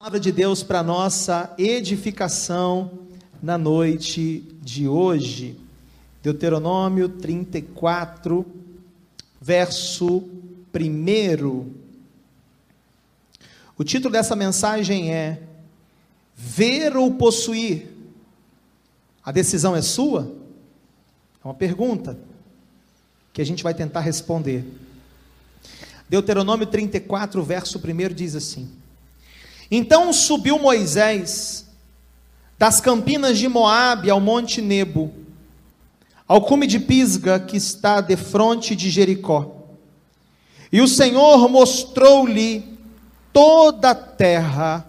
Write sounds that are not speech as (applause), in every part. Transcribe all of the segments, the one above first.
palavra de Deus para nossa edificação na noite de hoje. Deuteronômio 34, verso 1. O título dessa mensagem é Ver ou possuir? A decisão é sua? É uma pergunta que a gente vai tentar responder. Deuteronômio 34, verso 1 diz assim: então subiu Moisés das campinas de Moabe ao monte Nebo, ao cume de Pisga que está defronte de Jericó. E o Senhor mostrou-lhe toda a terra,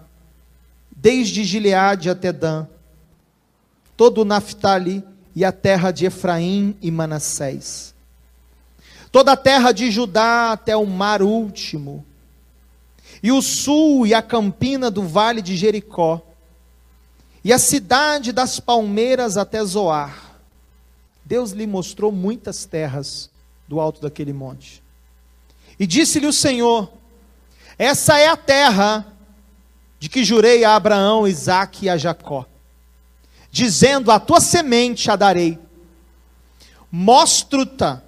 desde Gileade até Dan, todo o Naphtali e a terra de Efraim e Manassés, toda a terra de Judá até o mar último, e o sul e a campina do vale de Jericó, e a cidade das palmeiras até Zoar. Deus lhe mostrou muitas terras do alto daquele monte. E disse-lhe o Senhor: Essa é a terra de que jurei a Abraão, Isaque e a Jacó, dizendo: A tua semente a darei. Mostro-te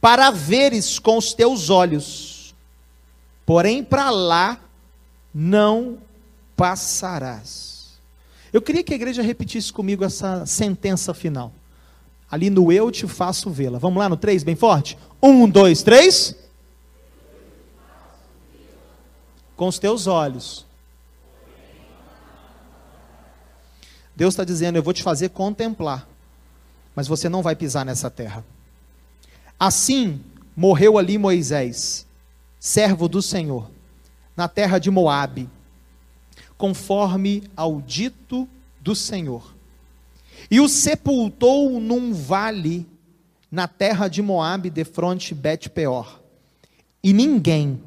para veres com os teus olhos porém para lá não passarás. Eu queria que a igreja repetisse comigo essa sentença final. Ali no eu te faço vê-la. Vamos lá no três, bem forte? Um, dois, três. Com os teus olhos. Deus está dizendo: Eu vou te fazer contemplar, mas você não vai pisar nessa terra. Assim morreu ali Moisés servo do Senhor, na terra de Moabe, conforme ao dito do Senhor. E o sepultou num vale na terra de Moabe, de fronte Bet-peor. E ninguém,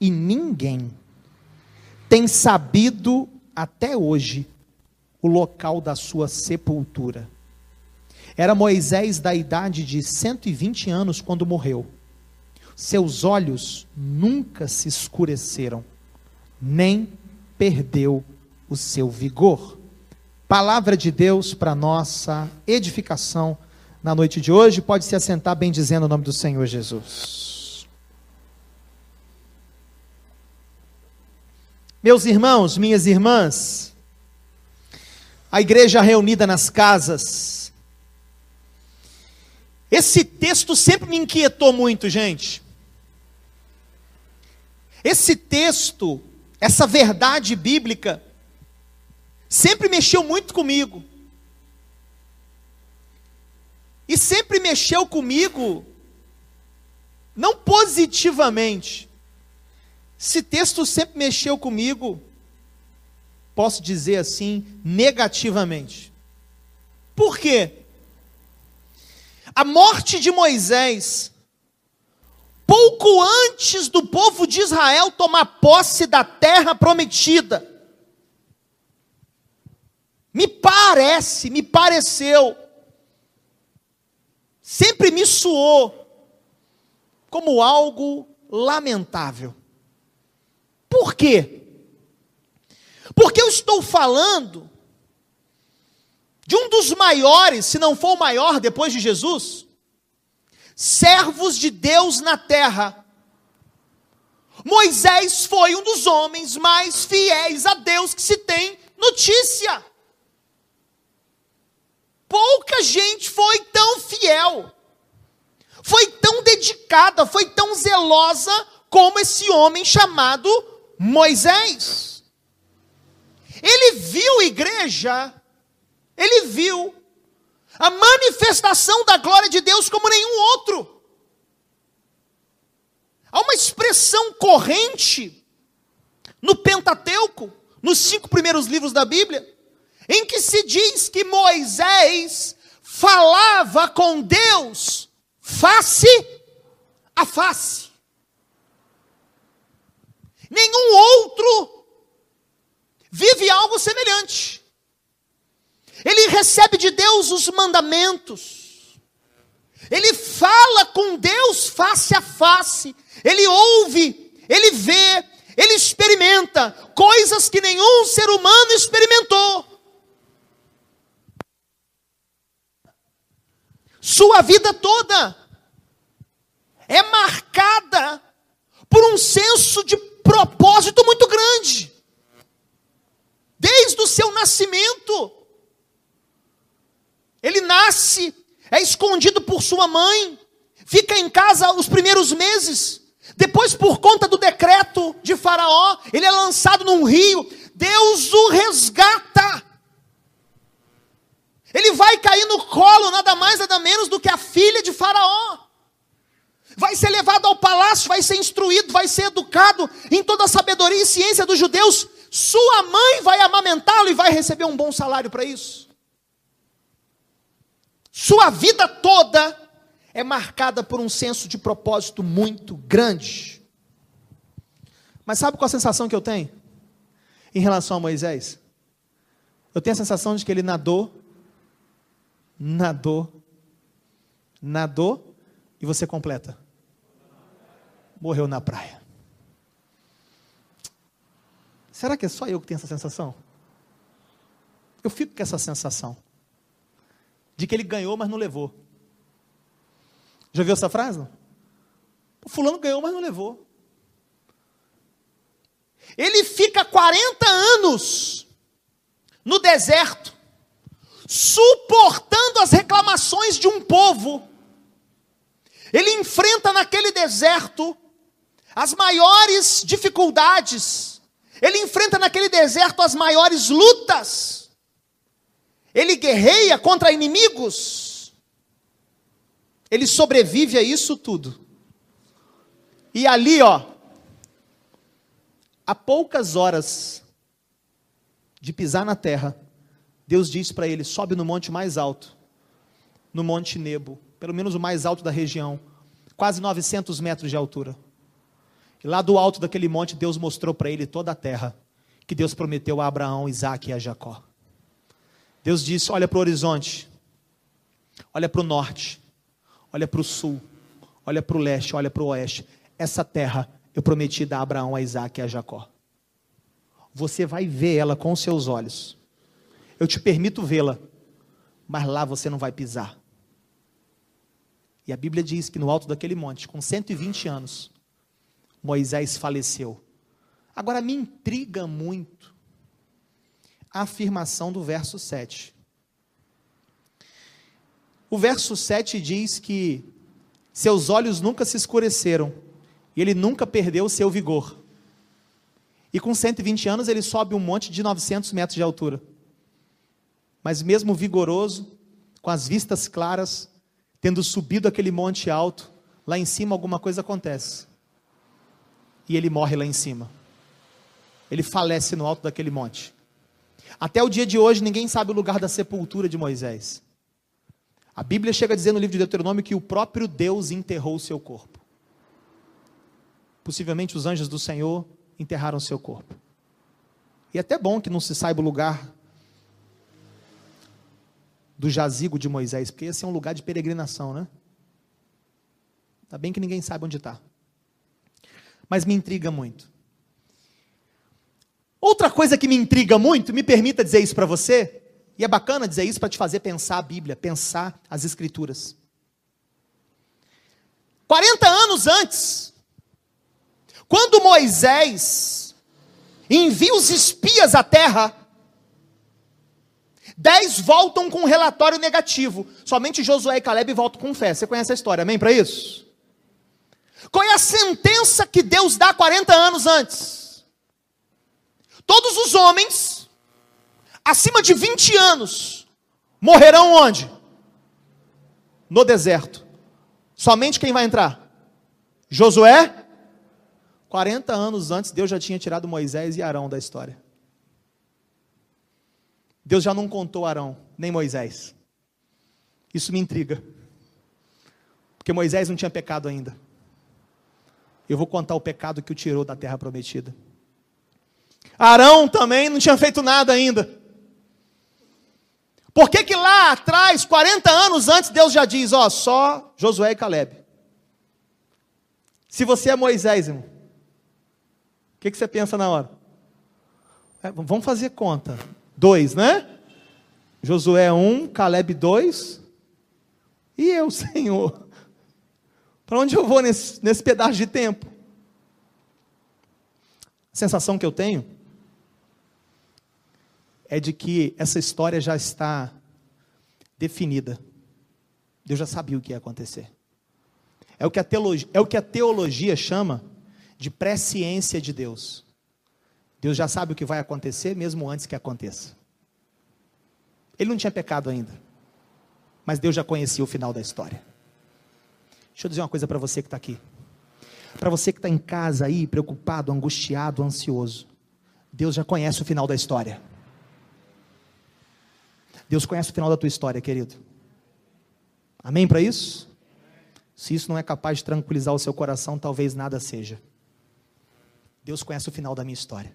e ninguém tem sabido até hoje o local da sua sepultura. Era Moisés da idade de 120 anos quando morreu seus olhos nunca se escureceram, nem perdeu o seu vigor. Palavra de Deus para nossa edificação na noite de hoje. Pode se assentar bem dizendo o nome do Senhor Jesus. Meus irmãos, minhas irmãs, a igreja reunida nas casas, esse texto sempre me inquietou muito, gente. Esse texto, essa verdade bíblica, sempre mexeu muito comigo. E sempre mexeu comigo, não positivamente. Esse texto sempre mexeu comigo, posso dizer assim, negativamente. Por quê? A morte de Moisés pouco antes do povo de Israel tomar posse da terra prometida. Me parece, me pareceu, sempre me soou como algo lamentável. Por quê? Porque eu estou falando de um dos maiores, se não for o maior depois de Jesus, servos de Deus na terra. Moisés foi um dos homens mais fiéis a Deus que se tem notícia. Pouca gente foi tão fiel, foi tão dedicada, foi tão zelosa como esse homem chamado Moisés. Ele viu igreja, ele viu a manifestação da glória de Deus como nenhum outro. Há uma expressão corrente no Pentateuco, nos cinco primeiros livros da Bíblia, em que se diz que Moisés falava com Deus face a face. Nenhum outro vive algo semelhante. Ele recebe de Deus os mandamentos. Ele fala com Deus face a face. Ele ouve, ele vê, ele experimenta coisas que nenhum ser humano experimentou. Sua vida toda é marcada por um senso de propósito muito grande. Desde o seu nascimento, nasce, é escondido por sua mãe, fica em casa os primeiros meses. Depois, por conta do decreto de Faraó, ele é lançado num rio. Deus o resgata. Ele vai cair no colo, nada mais, nada menos do que a filha de Faraó. Vai ser levado ao palácio, vai ser instruído, vai ser educado em toda a sabedoria e ciência dos judeus. Sua mãe vai amamentá-lo e vai receber um bom salário para isso. Sua vida toda é marcada por um senso de propósito muito grande. Mas sabe qual a sensação que eu tenho em relação a Moisés? Eu tenho a sensação de que ele nadou, nadou, nadou e você completa. Morreu na praia. Será que é só eu que tenho essa sensação? Eu fico com essa sensação de que ele ganhou, mas não levou. Já viu essa frase? O fulano ganhou, mas não levou. Ele fica 40 anos no deserto, suportando as reclamações de um povo. Ele enfrenta naquele deserto as maiores dificuldades. Ele enfrenta naquele deserto as maiores lutas. Ele guerreia contra inimigos ele sobrevive a isso tudo. E ali, ó, a poucas horas de pisar na terra, Deus diz para ele: sobe no monte mais alto, no Monte Nebo, pelo menos o mais alto da região, quase 900 metros de altura. E lá do alto daquele monte, Deus mostrou para ele toda a terra que Deus prometeu a Abraão, Isaac e a Jacó. Deus disse: olha para o horizonte, olha para o norte, olha para o sul, olha para o leste, olha para o oeste. Essa terra eu prometi dar a Abraão, a Isaac e a Jacó. Você vai ver ela com os seus olhos. Eu te permito vê-la, mas lá você não vai pisar. E a Bíblia diz que no alto daquele monte, com 120 anos, Moisés faleceu. Agora me intriga muito afirmação do verso 7. O verso 7 diz que seus olhos nunca se escureceram e ele nunca perdeu seu vigor. E com 120 anos ele sobe um monte de 900 metros de altura. Mas mesmo vigoroso, com as vistas claras, tendo subido aquele monte alto, lá em cima alguma coisa acontece. E ele morre lá em cima. Ele falece no alto daquele monte. Até o dia de hoje ninguém sabe o lugar da sepultura de Moisés. A Bíblia chega a dizer no livro de Deuteronômio que o próprio Deus enterrou o seu corpo. Possivelmente os anjos do Senhor enterraram o seu corpo. E é até bom que não se saiba o lugar do jazigo de Moisés, porque esse é um lugar de peregrinação, né? Ainda bem que ninguém sabe onde está. Mas me intriga muito. Outra coisa que me intriga muito, me permita dizer isso para você, e é bacana dizer isso para te fazer pensar a Bíblia, pensar as Escrituras. 40 anos antes, quando Moisés envia os espias à terra, dez voltam com um relatório negativo. Somente Josué e Caleb voltam com fé. Você conhece a história, amém para isso? Qual é a sentença que Deus dá 40 anos antes? Todos os homens acima de 20 anos, morrerão onde? No deserto. Somente quem vai entrar? Josué? 40 anos antes, Deus já tinha tirado Moisés e Arão da história. Deus já não contou Arão, nem Moisés. Isso me intriga. Porque Moisés não tinha pecado ainda. Eu vou contar o pecado que o tirou da terra prometida. Arão também não tinha feito nada ainda. Por que, que lá atrás, 40 anos antes, Deus já diz: ó, só Josué e Caleb? Se você é Moisés, irmão, que, que você pensa na hora? É, vamos fazer conta. Dois, né? Josué um, Caleb dois. E eu, (laughs) Senhor? Para onde eu vou nesse, nesse pedaço de tempo? A sensação que eu tenho é de que essa história já está definida. Deus já sabia o que ia acontecer. É o que a teologia, é o que a teologia chama de presciência de Deus. Deus já sabe o que vai acontecer mesmo antes que aconteça. Ele não tinha pecado ainda, mas Deus já conhecia o final da história. Deixa eu dizer uma coisa para você que está aqui. Para você que está em casa aí, preocupado, angustiado, ansioso. Deus já conhece o final da história. Deus conhece o final da tua história, querido. Amém para isso? Se isso não é capaz de tranquilizar o seu coração, talvez nada seja. Deus conhece o final da minha história.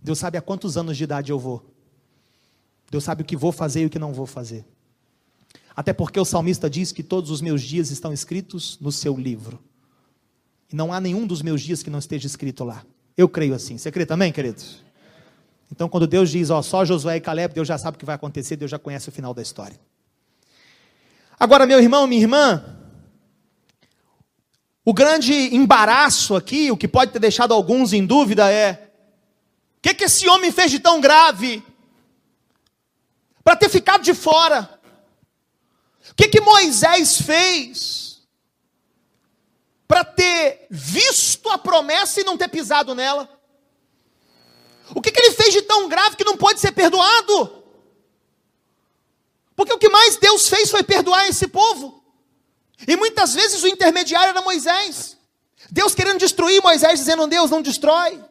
Deus sabe a quantos anos de idade eu vou. Deus sabe o que vou fazer e o que não vou fazer. Até porque o salmista diz que todos os meus dias estão escritos no seu livro. E não há nenhum dos meus dias que não esteja escrito lá. Eu creio assim. Você crê também, queridos? Então, quando Deus diz, ó, só Josué e Caleb, Deus já sabe o que vai acontecer, Deus já conhece o final da história. Agora, meu irmão, minha irmã, o grande embaraço aqui, o que pode ter deixado alguns em dúvida é: o que, que esse homem fez de tão grave para ter ficado de fora? O que, que Moisés fez para ter visto a promessa e não ter pisado nela? O que, que ele fez de tão grave que não pode ser perdoado? Porque o que mais Deus fez foi perdoar esse povo. E muitas vezes o intermediário era Moisés. Deus querendo destruir Moisés, dizendo: Deus, não destrói.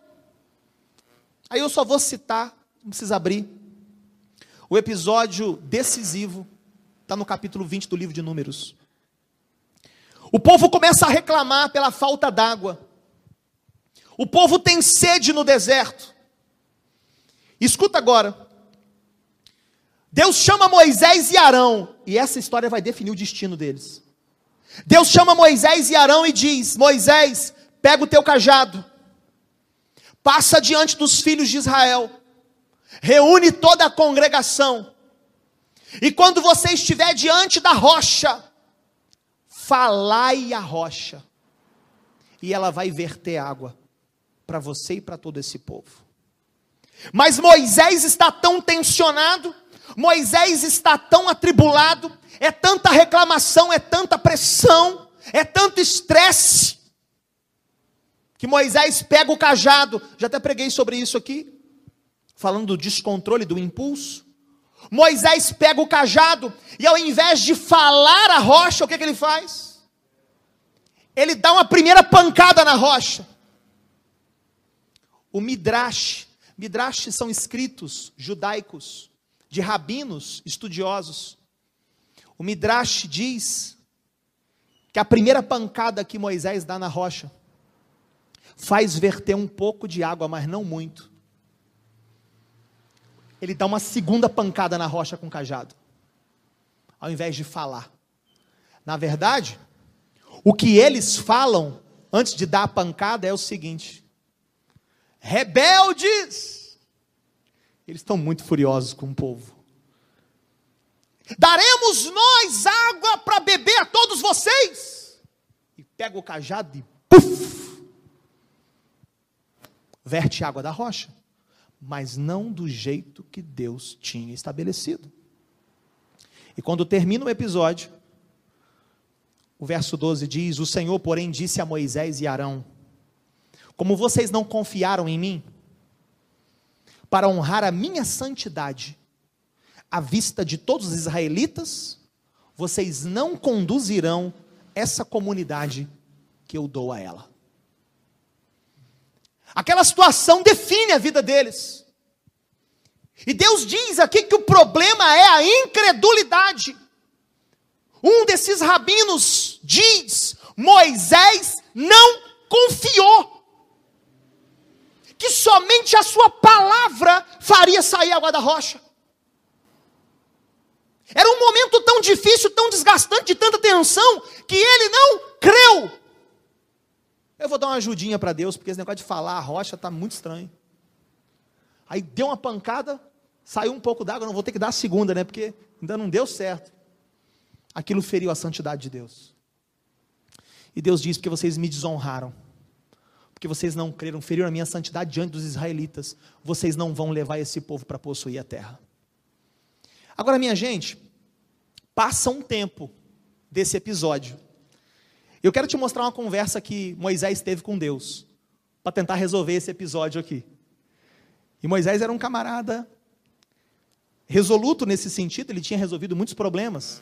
Aí eu só vou citar, não precisa abrir. O episódio decisivo está no capítulo 20 do livro de Números. O povo começa a reclamar pela falta d'água. O povo tem sede no deserto. Escuta agora. Deus chama Moisés e Arão, e essa história vai definir o destino deles. Deus chama Moisés e Arão e diz: Moisés, pega o teu cajado, passa diante dos filhos de Israel, reúne toda a congregação, e quando você estiver diante da rocha, falai a rocha, e ela vai verter água para você e para todo esse povo. Mas Moisés está tão tensionado, Moisés está tão atribulado, é tanta reclamação, é tanta pressão, é tanto estresse, que Moisés pega o cajado, já até preguei sobre isso aqui, falando do descontrole, do impulso. Moisés pega o cajado e ao invés de falar a rocha, o que, que ele faz? Ele dá uma primeira pancada na rocha. O Midrash, Midrash são escritos judaicos de rabinos estudiosos. O Midrash diz que a primeira pancada que Moisés dá na rocha faz verter um pouco de água, mas não muito. Ele dá uma segunda pancada na rocha com o cajado, ao invés de falar. Na verdade, o que eles falam antes de dar a pancada é o seguinte: rebeldes, eles estão muito furiosos com o povo. Daremos nós água para beber a todos vocês. E pega o cajado e puf, verte água da rocha, mas não do jeito que Deus tinha estabelecido. E quando termina o episódio, o verso 12 diz: O Senhor, porém, disse a Moisés e Arão: Como vocês não confiaram em mim, para honrar a minha santidade à vista de todos os israelitas, vocês não conduzirão essa comunidade que eu dou a ela. Aquela situação define a vida deles. E Deus diz aqui que o problema é a incredulidade. Um desses rabinos diz: Moisés não confiou que somente a sua palavra faria sair água da rocha. Era um momento tão difícil, tão desgastante, de tanta tensão, que ele não vou dar uma ajudinha para Deus, porque esse negócio de falar a rocha está muito estranho. Aí deu uma pancada, saiu um pouco d'água, não vou ter que dar a segunda, né? Porque ainda não deu certo. Aquilo feriu a santidade de Deus. E Deus diz: porque vocês me desonraram, porque vocês não creram, feriram a minha santidade diante dos israelitas, vocês não vão levar esse povo para possuir a terra. Agora, minha gente, passa um tempo desse episódio. Eu quero te mostrar uma conversa que Moisés teve com Deus, para tentar resolver esse episódio aqui. E Moisés era um camarada resoluto nesse sentido, ele tinha resolvido muitos problemas.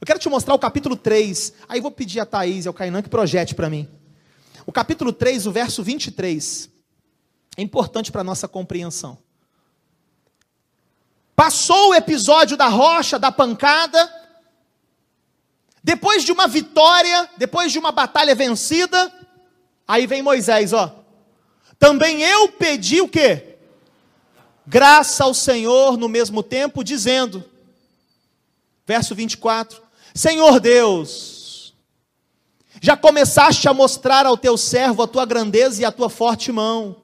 Eu quero te mostrar o capítulo 3, aí vou pedir a Thaís e ao Cainan que projete para mim. O capítulo 3, o verso 23, é importante para a nossa compreensão. Passou o episódio da rocha, da pancada, depois de uma vitória, depois de uma batalha vencida, aí vem Moisés, ó. Também eu pedi o quê? graça ao Senhor no mesmo tempo, dizendo, verso 24: Senhor Deus, já começaste a mostrar ao teu servo a tua grandeza e a tua forte mão.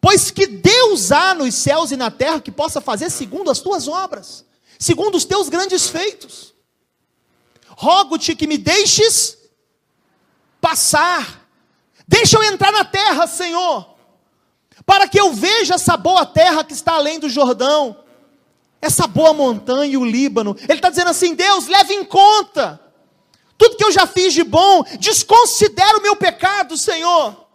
Pois que Deus há nos céus e na terra que possa fazer segundo as tuas obras, segundo os teus grandes feitos. Rogo-te que me deixes passar, deixa eu entrar na terra, Senhor para que eu veja essa boa terra que está além do Jordão, essa boa montanha e o Líbano. Ele está dizendo assim: Deus, leve em conta tudo que eu já fiz de bom, desconsidera o meu pecado, Senhor.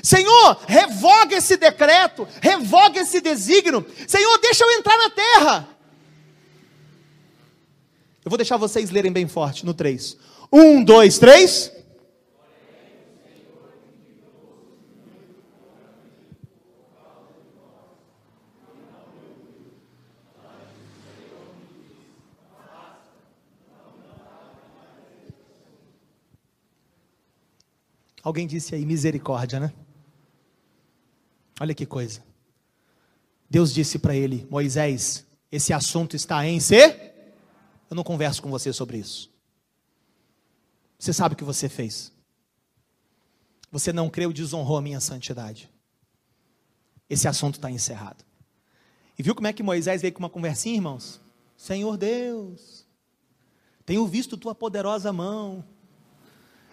Senhor, revoga esse decreto, revoga esse desígnio. Senhor, deixa eu entrar na terra. Eu vou deixar vocês lerem bem forte no 3. Um, dois, três. Alguém disse aí misericórdia, né? Olha que coisa. Deus disse para ele: Moisés, esse assunto está em ser. Eu não converso com você sobre isso. Você sabe o que você fez. Você não creu, desonrou a minha santidade. Esse assunto está encerrado. E viu como é que Moisés veio com uma conversinha, irmãos? Senhor Deus, tenho visto tua poderosa mão.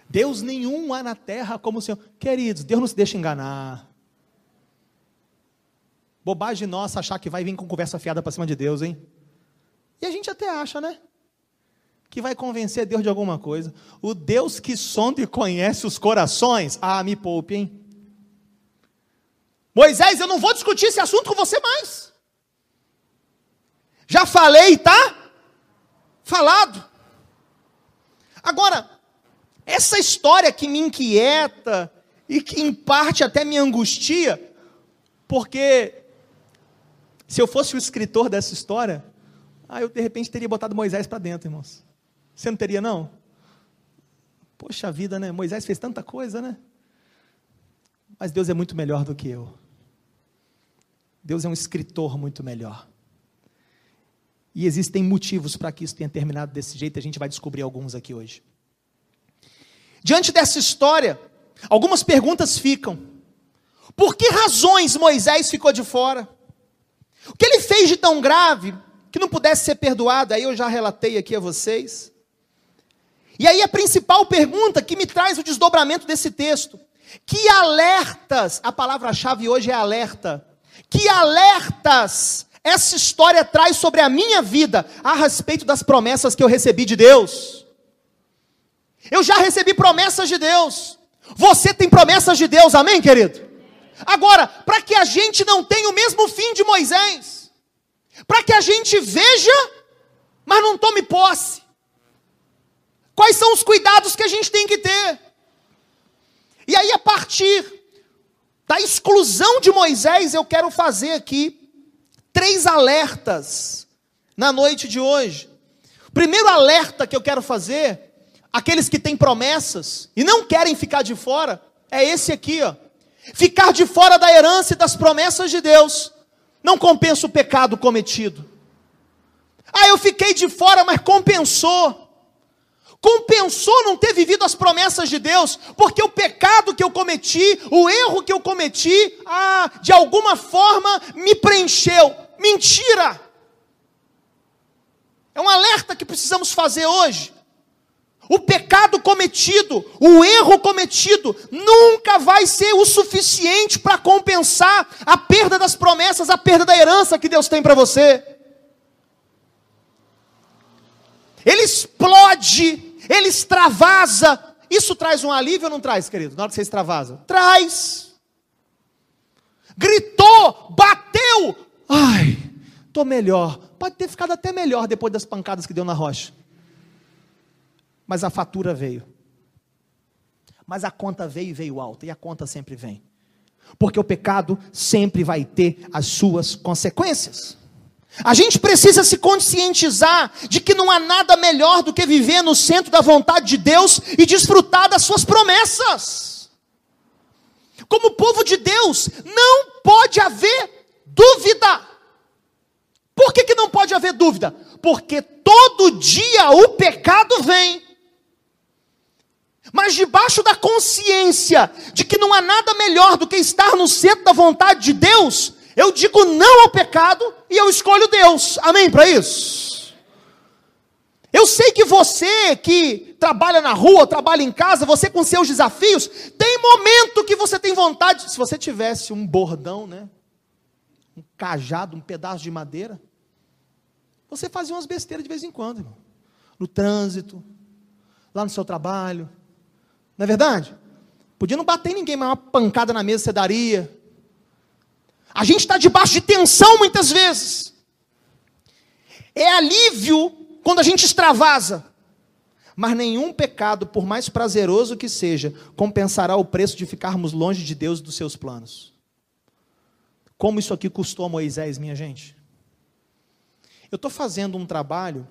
Deus nenhum há na terra como o Senhor. Queridos, Deus não se deixa enganar. Bobagem nossa achar que vai vir com conversa fiada para cima de Deus, hein? E a gente até acha, né? Que vai convencer Deus de alguma coisa. O Deus que sonda e conhece os corações. Ah, me poupe, hein? Moisés, eu não vou discutir esse assunto com você mais. Já falei, tá? Falado. Agora, essa história que me inquieta e que em parte até me angustia, porque se eu fosse o escritor dessa história, ah, eu de repente teria botado Moisés para dentro, irmãos. Você não teria, não? Poxa vida, né? Moisés fez tanta coisa, né? Mas Deus é muito melhor do que eu. Deus é um escritor muito melhor. E existem motivos para que isso tenha terminado desse jeito, a gente vai descobrir alguns aqui hoje. Diante dessa história, algumas perguntas ficam. Por que razões Moisés ficou de fora? O que ele fez de tão grave que não pudesse ser perdoado? Aí eu já relatei aqui a vocês. E aí a principal pergunta que me traz o desdobramento desse texto: que alertas, a palavra-chave hoje é alerta. Que alertas essa história traz sobre a minha vida a respeito das promessas que eu recebi de Deus? Eu já recebi promessas de Deus. Você tem promessas de Deus, amém, querido? Agora, para que a gente não tenha o mesmo fim de Moisés, para que a gente veja, mas não tome posse. Quais são os cuidados que a gente tem que ter? E aí, a partir da exclusão de Moisés, eu quero fazer aqui três alertas na noite de hoje. Primeiro alerta que eu quero fazer aqueles que têm promessas e não querem ficar de fora, é esse aqui, ó. Ficar de fora da herança e das promessas de Deus não compensa o pecado cometido. Ah, eu fiquei de fora, mas compensou. Compensou não ter vivido as promessas de Deus, porque o pecado que eu cometi, o erro que eu cometi, ah, de alguma forma me preencheu. Mentira! É um alerta que precisamos fazer hoje. O pecado cometido, o erro cometido, nunca vai ser o suficiente para compensar a perda das promessas, a perda da herança que Deus tem para você. Ele explode, ele extravasa. Isso traz um alívio ou não traz, querido? Na hora que você extravasa? Traz. Gritou, bateu. Ai, estou melhor. Pode ter ficado até melhor depois das pancadas que deu na rocha. Mas a fatura veio. Mas a conta veio e veio alta. E a conta sempre vem. Porque o pecado sempre vai ter as suas consequências. A gente precisa se conscientizar de que não há nada melhor do que viver no centro da vontade de Deus e desfrutar das suas promessas. Como povo de Deus, não pode haver dúvida. Por que, que não pode haver dúvida? Porque todo dia o pecado vem. Mas debaixo da consciência de que não há nada melhor do que estar no centro da vontade de Deus, eu digo não ao pecado e eu escolho Deus. Amém para isso? Eu sei que você que trabalha na rua, trabalha em casa, você com seus desafios, tem momento que você tem vontade, se você tivesse um bordão, né? Um cajado, um pedaço de madeira, você fazia umas besteiras de vez em quando, irmão. No trânsito, lá no seu trabalho. Não é verdade? Podia não bater em ninguém, mas uma pancada na mesa você daria. A gente está debaixo de tensão muitas vezes. É alívio quando a gente extravasa. Mas nenhum pecado, por mais prazeroso que seja, compensará o preço de ficarmos longe de Deus e dos seus planos. Como isso aqui custou a Moisés, minha gente? Eu estou fazendo um trabalho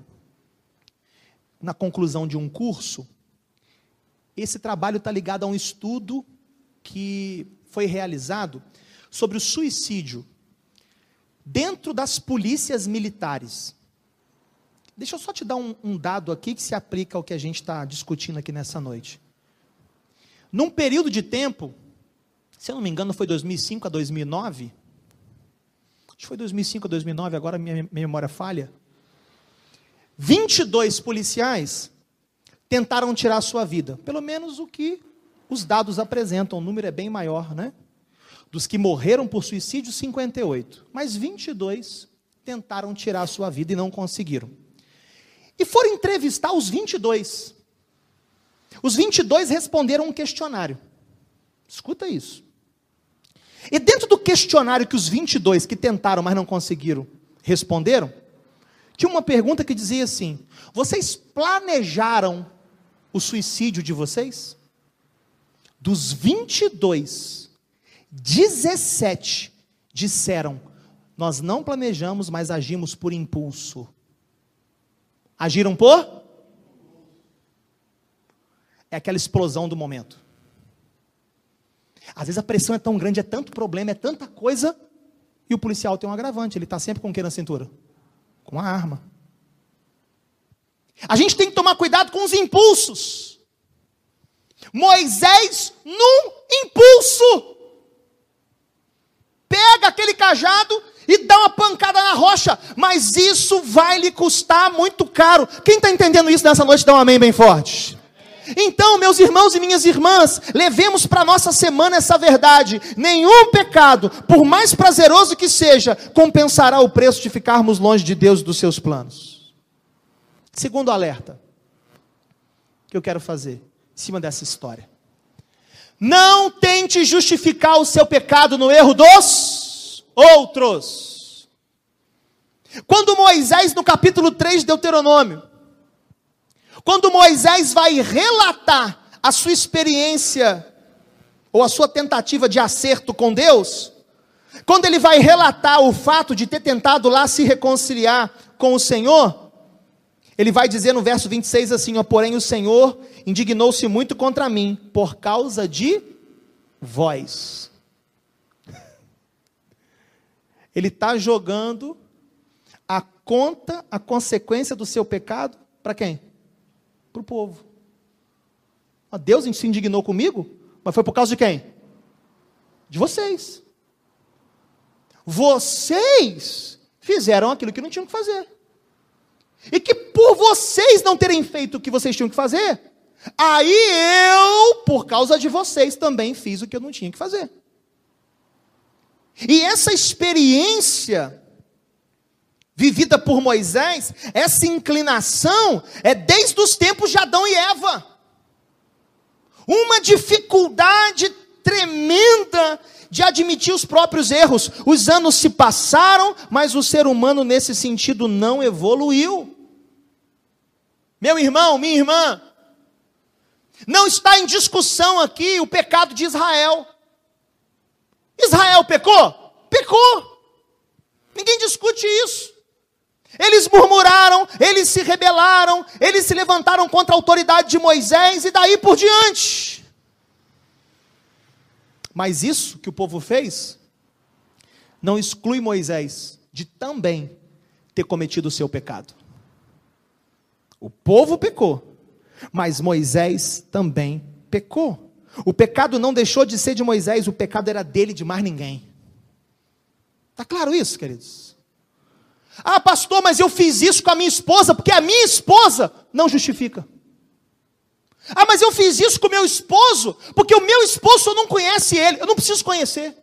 na conclusão de um curso. Esse trabalho está ligado a um estudo que foi realizado sobre o suicídio dentro das polícias militares. Deixa eu só te dar um, um dado aqui que se aplica ao que a gente está discutindo aqui nessa noite. Num período de tempo, se eu não me engano, foi 2005 a 2009. Acho que foi 2005 a 2009, agora minha, minha memória falha. 22 policiais tentaram tirar a sua vida. Pelo menos o que os dados apresentam. O número é bem maior, né? Dos que morreram por suicídio, 58. Mas 22 tentaram tirar a sua vida e não conseguiram. E foram entrevistar os 22. Os 22 responderam um questionário. Escuta isso. E dentro do questionário que os 22 que tentaram, mas não conseguiram, responderam, tinha uma pergunta que dizia assim: Vocês planejaram o suicídio de vocês? Dos 22, 17 disseram: Nós não planejamos, mas agimos por impulso. Agiram por? É aquela explosão do momento. Às vezes a pressão é tão grande, é tanto problema, é tanta coisa, e o policial tem um agravante, ele está sempre com o que na cintura? Com a arma. A gente tem que tomar cuidado com os impulsos. Moisés, num impulso, pega aquele cajado e dá uma pancada na rocha, mas isso vai lhe custar muito caro. Quem está entendendo isso nessa noite, dá um amém bem forte. Então, meus irmãos e minhas irmãs, levemos para nossa semana essa verdade: nenhum pecado, por mais prazeroso que seja, compensará o preço de ficarmos longe de Deus e dos seus planos. Segundo alerta que eu quero fazer em cima dessa história. Não tente justificar o seu pecado no erro dos outros. Quando Moisés, no capítulo 3 de Deuteronômio, quando Moisés vai relatar a sua experiência, ou a sua tentativa de acerto com Deus, quando ele vai relatar o fato de ter tentado lá se reconciliar com o Senhor, ele vai dizer no verso 26 assim: ó, Porém, o Senhor indignou-se muito contra mim, por causa de vós. (laughs) Ele está jogando a conta, a consequência do seu pecado, para quem? para o povo. Deus se indignou comigo, mas foi por causa de quem? De vocês. Vocês fizeram aquilo que não tinham que fazer. E que por vocês não terem feito o que vocês tinham que fazer, aí eu, por causa de vocês, também fiz o que eu não tinha que fazer. E essa experiência vivida por Moisés, essa inclinação é desde os tempos de Adão e Eva. Uma dificuldade tremenda de admitir os próprios erros. Os anos se passaram, mas o ser humano nesse sentido não evoluiu. Meu irmão, minha irmã, não está em discussão aqui o pecado de Israel. Israel pecou? Pecou. Ninguém discute isso. Eles murmuraram, eles se rebelaram, eles se levantaram contra a autoridade de Moisés e daí por diante. Mas isso que o povo fez não exclui Moisés de também ter cometido o seu pecado. O povo pecou, mas Moisés também pecou. O pecado não deixou de ser de Moisés, o pecado era dele, de mais ninguém. Está claro isso, queridos? Ah, pastor, mas eu fiz isso com a minha esposa, porque a minha esposa não justifica. Ah, mas eu fiz isso com meu esposo, porque o meu esposo não conhece ele, eu não preciso conhecer.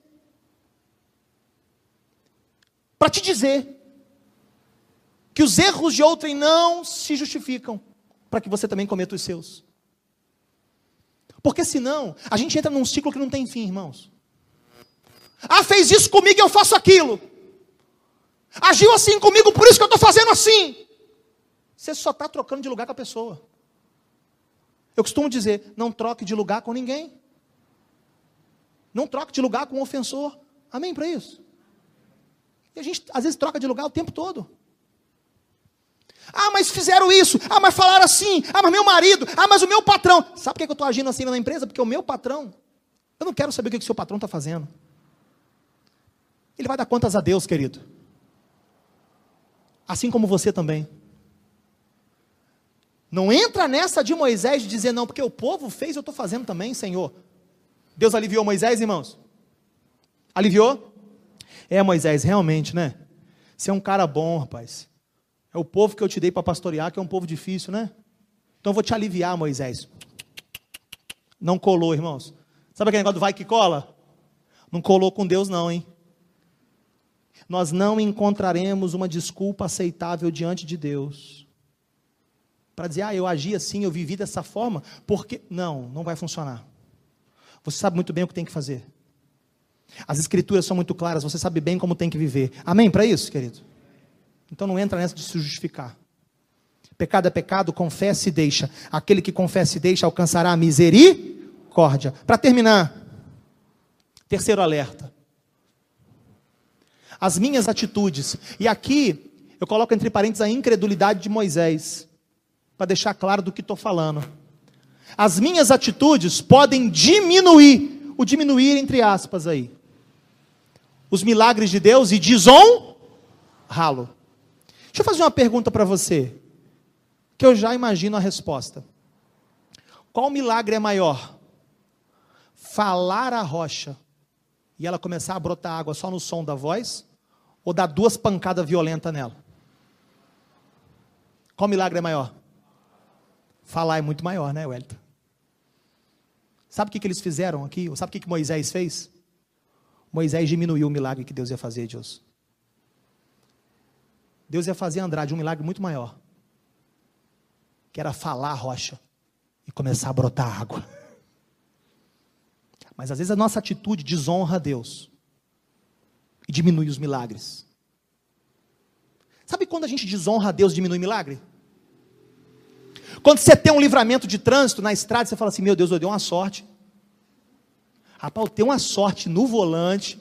Para te dizer que os erros de outrem não se justificam para que você também cometa os seus. Porque senão, a gente entra num ciclo que não tem fim, irmãos. Ah, fez isso comigo e eu faço aquilo. Agiu assim comigo, por isso que eu estou fazendo assim. Você só está trocando de lugar com a pessoa. Eu costumo dizer: não troque de lugar com ninguém. Não troque de lugar com o ofensor. Amém para isso? E a gente às vezes troca de lugar o tempo todo. Ah, mas fizeram isso. Ah, mas falaram assim. Ah, mas meu marido. Ah, mas o meu patrão. Sabe por que eu estou agindo assim na empresa? Porque o meu patrão. Eu não quero saber o que o seu patrão está fazendo. Ele vai dar contas a Deus, querido. Assim como você também. Não entra nessa de Moisés de dizer, não, porque o povo fez, eu estou fazendo também, Senhor. Deus aliviou Moisés, irmãos? Aliviou? É, Moisés, realmente, né? Você é um cara bom, rapaz. É o povo que eu te dei para pastorear, que é um povo difícil, né? Então eu vou te aliviar, Moisés. Não colou, irmãos. Sabe aquele negócio do vai que cola? Não colou com Deus, não, hein? Nós não encontraremos uma desculpa aceitável diante de Deus para dizer, ah, eu agi assim, eu vivi dessa forma, porque. Não, não vai funcionar. Você sabe muito bem o que tem que fazer. As escrituras são muito claras, você sabe bem como tem que viver. Amém para isso, querido? Então não entra nessa de se justificar. Pecado é pecado, confessa e deixa. Aquele que confessa e deixa alcançará a misericórdia. Para terminar, terceiro alerta. As minhas atitudes. E aqui eu coloco entre parênteses a incredulidade de Moisés para deixar claro do que estou falando. As minhas atitudes podem diminuir, o diminuir entre aspas aí, os milagres de Deus e desonrá-lo. Deixa eu fazer uma pergunta para você, que eu já imagino a resposta. Qual milagre é maior? Falar a rocha e ela começar a brotar água só no som da voz? Ou dar duas pancadas violentas nela? Qual milagre é maior? Falar é muito maior, né, Wellington? Sabe o que, que eles fizeram aqui? Sabe o que, que Moisés fez? Moisés diminuiu o milagre que Deus ia fazer, Deus. Deus ia fazer Andrade um milagre muito maior. Que era falar a rocha e começar a brotar água. (laughs) Mas às vezes a nossa atitude desonra a Deus e diminui os milagres. Sabe quando a gente desonra a Deus diminui milagre? Quando você tem um livramento de trânsito na estrada, você fala assim: Meu Deus, eu dei uma sorte. Rapaz, eu tenho uma sorte no volante.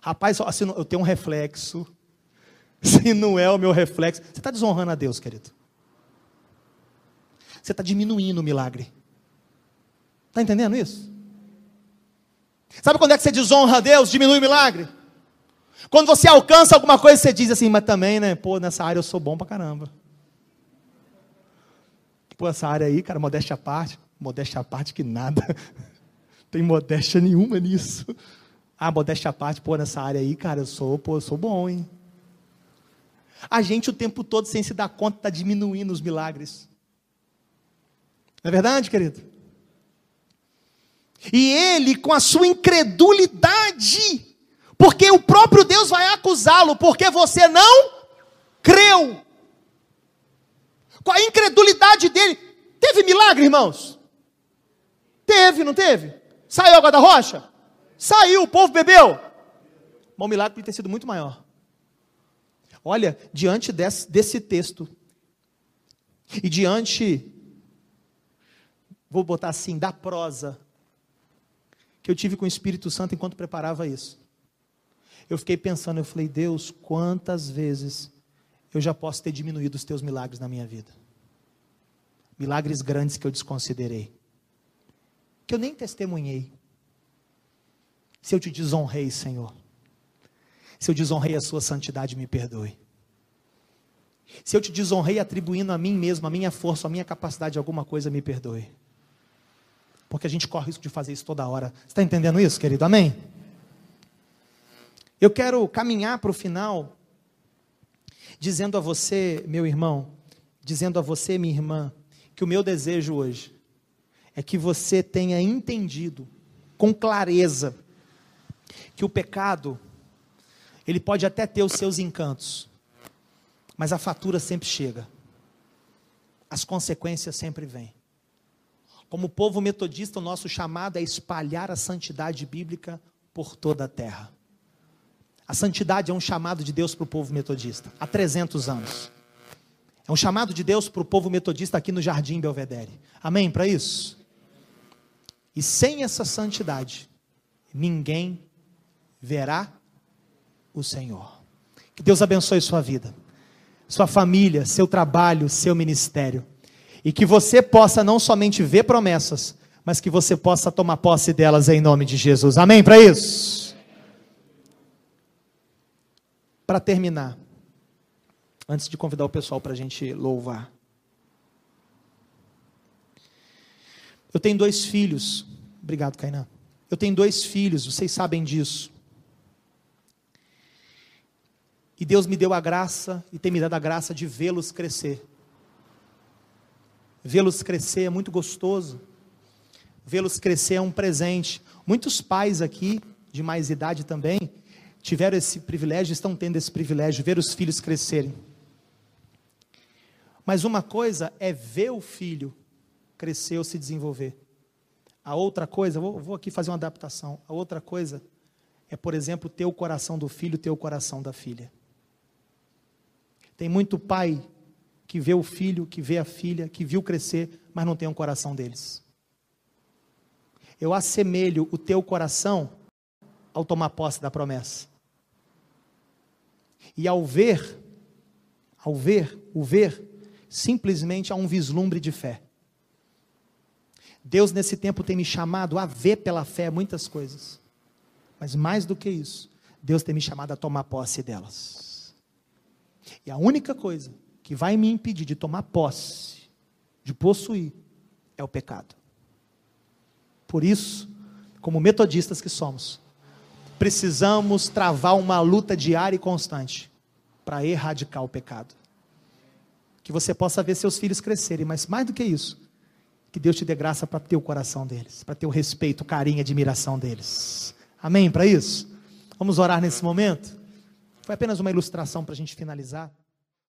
Rapaz, assim, eu tenho um reflexo. (laughs) Se não é o meu reflexo. Você está desonrando a Deus, querido. Você está diminuindo o milagre. Está entendendo isso? Sabe quando é que você desonra a Deus, diminui o milagre? Quando você alcança alguma coisa, você diz assim, mas também, né? Pô, nessa área eu sou bom pra caramba. Pô, essa área aí, cara, modéstia à parte. Modéstia à parte que nada. (laughs) Tem modéstia nenhuma nisso. Ah, modéstia à parte, pô, nessa área aí, cara, eu sou, pô, eu sou bom, hein? A gente o tempo todo, sem se dar conta, está diminuindo os milagres. Não é verdade, querido? E ele, com a sua incredulidade, porque o próprio Deus vai acusá-lo, porque você não creu. Com a incredulidade dele, teve milagre, irmãos? Teve, não teve? Saiu água da rocha? Saiu, o povo bebeu. Mas o milagre podia ter sido muito maior. Olha, diante desse, desse texto, e diante, vou botar assim, da prosa, que eu tive com o Espírito Santo enquanto preparava isso. Eu fiquei pensando, eu falei, Deus, quantas vezes eu já posso ter diminuído os teus milagres na minha vida? Milagres grandes que eu desconsiderei, que eu nem testemunhei. Se eu te desonrei, Senhor, se eu desonrei a sua santidade, me perdoe. Se eu te desonrei atribuindo a mim mesmo, a minha força, a minha capacidade, alguma coisa, me perdoe. Porque a gente corre o risco de fazer isso toda hora. Você está entendendo isso, querido? Amém? Eu quero caminhar para o final, dizendo a você, meu irmão, dizendo a você, minha irmã, que o meu desejo hoje é que você tenha entendido com clareza que o pecado ele pode até ter os seus encantos, mas a fatura sempre chega. As consequências sempre vêm. Como povo metodista, o nosso chamado é espalhar a santidade bíblica por toda a terra. A santidade é um chamado de Deus para o povo metodista, há 300 anos. É um chamado de Deus para o povo metodista aqui no Jardim Belvedere. Amém para isso? E sem essa santidade, ninguém verá o Senhor. Que Deus abençoe sua vida, sua família, seu trabalho, seu ministério. E que você possa não somente ver promessas, mas que você possa tomar posse delas em nome de Jesus. Amém para isso? Para terminar, antes de convidar o pessoal para a gente louvar. Eu tenho dois filhos. Obrigado, Kainan. Eu tenho dois filhos, vocês sabem disso. E Deus me deu a graça e tem me dado a graça de vê-los crescer. Vê-los crescer é muito gostoso. Vê-los crescer é um presente. Muitos pais aqui, de mais idade também, tiveram esse privilégio, estão tendo esse privilégio, ver os filhos crescerem. Mas uma coisa é ver o filho crescer ou se desenvolver. A outra coisa, vou, vou aqui fazer uma adaptação. A outra coisa é, por exemplo, ter o coração do filho, ter o coração da filha. Tem muito pai que vê o filho, que vê a filha, que viu crescer, mas não tem um coração deles. Eu assemelho o teu coração ao tomar posse da promessa. E ao ver, ao ver, o ver, simplesmente há um vislumbre de fé. Deus nesse tempo tem me chamado a ver pela fé muitas coisas. Mas mais do que isso, Deus tem me chamado a tomar posse delas. E a única coisa que vai me impedir de tomar posse, de possuir, é o pecado. Por isso, como metodistas que somos, precisamos travar uma luta diária e constante para erradicar o pecado. Que você possa ver seus filhos crescerem, mas mais do que isso, que Deus te dê graça para ter o coração deles, para ter o respeito, carinho, a admiração deles. Amém para isso? Vamos orar nesse momento? Foi apenas uma ilustração para a gente finalizar.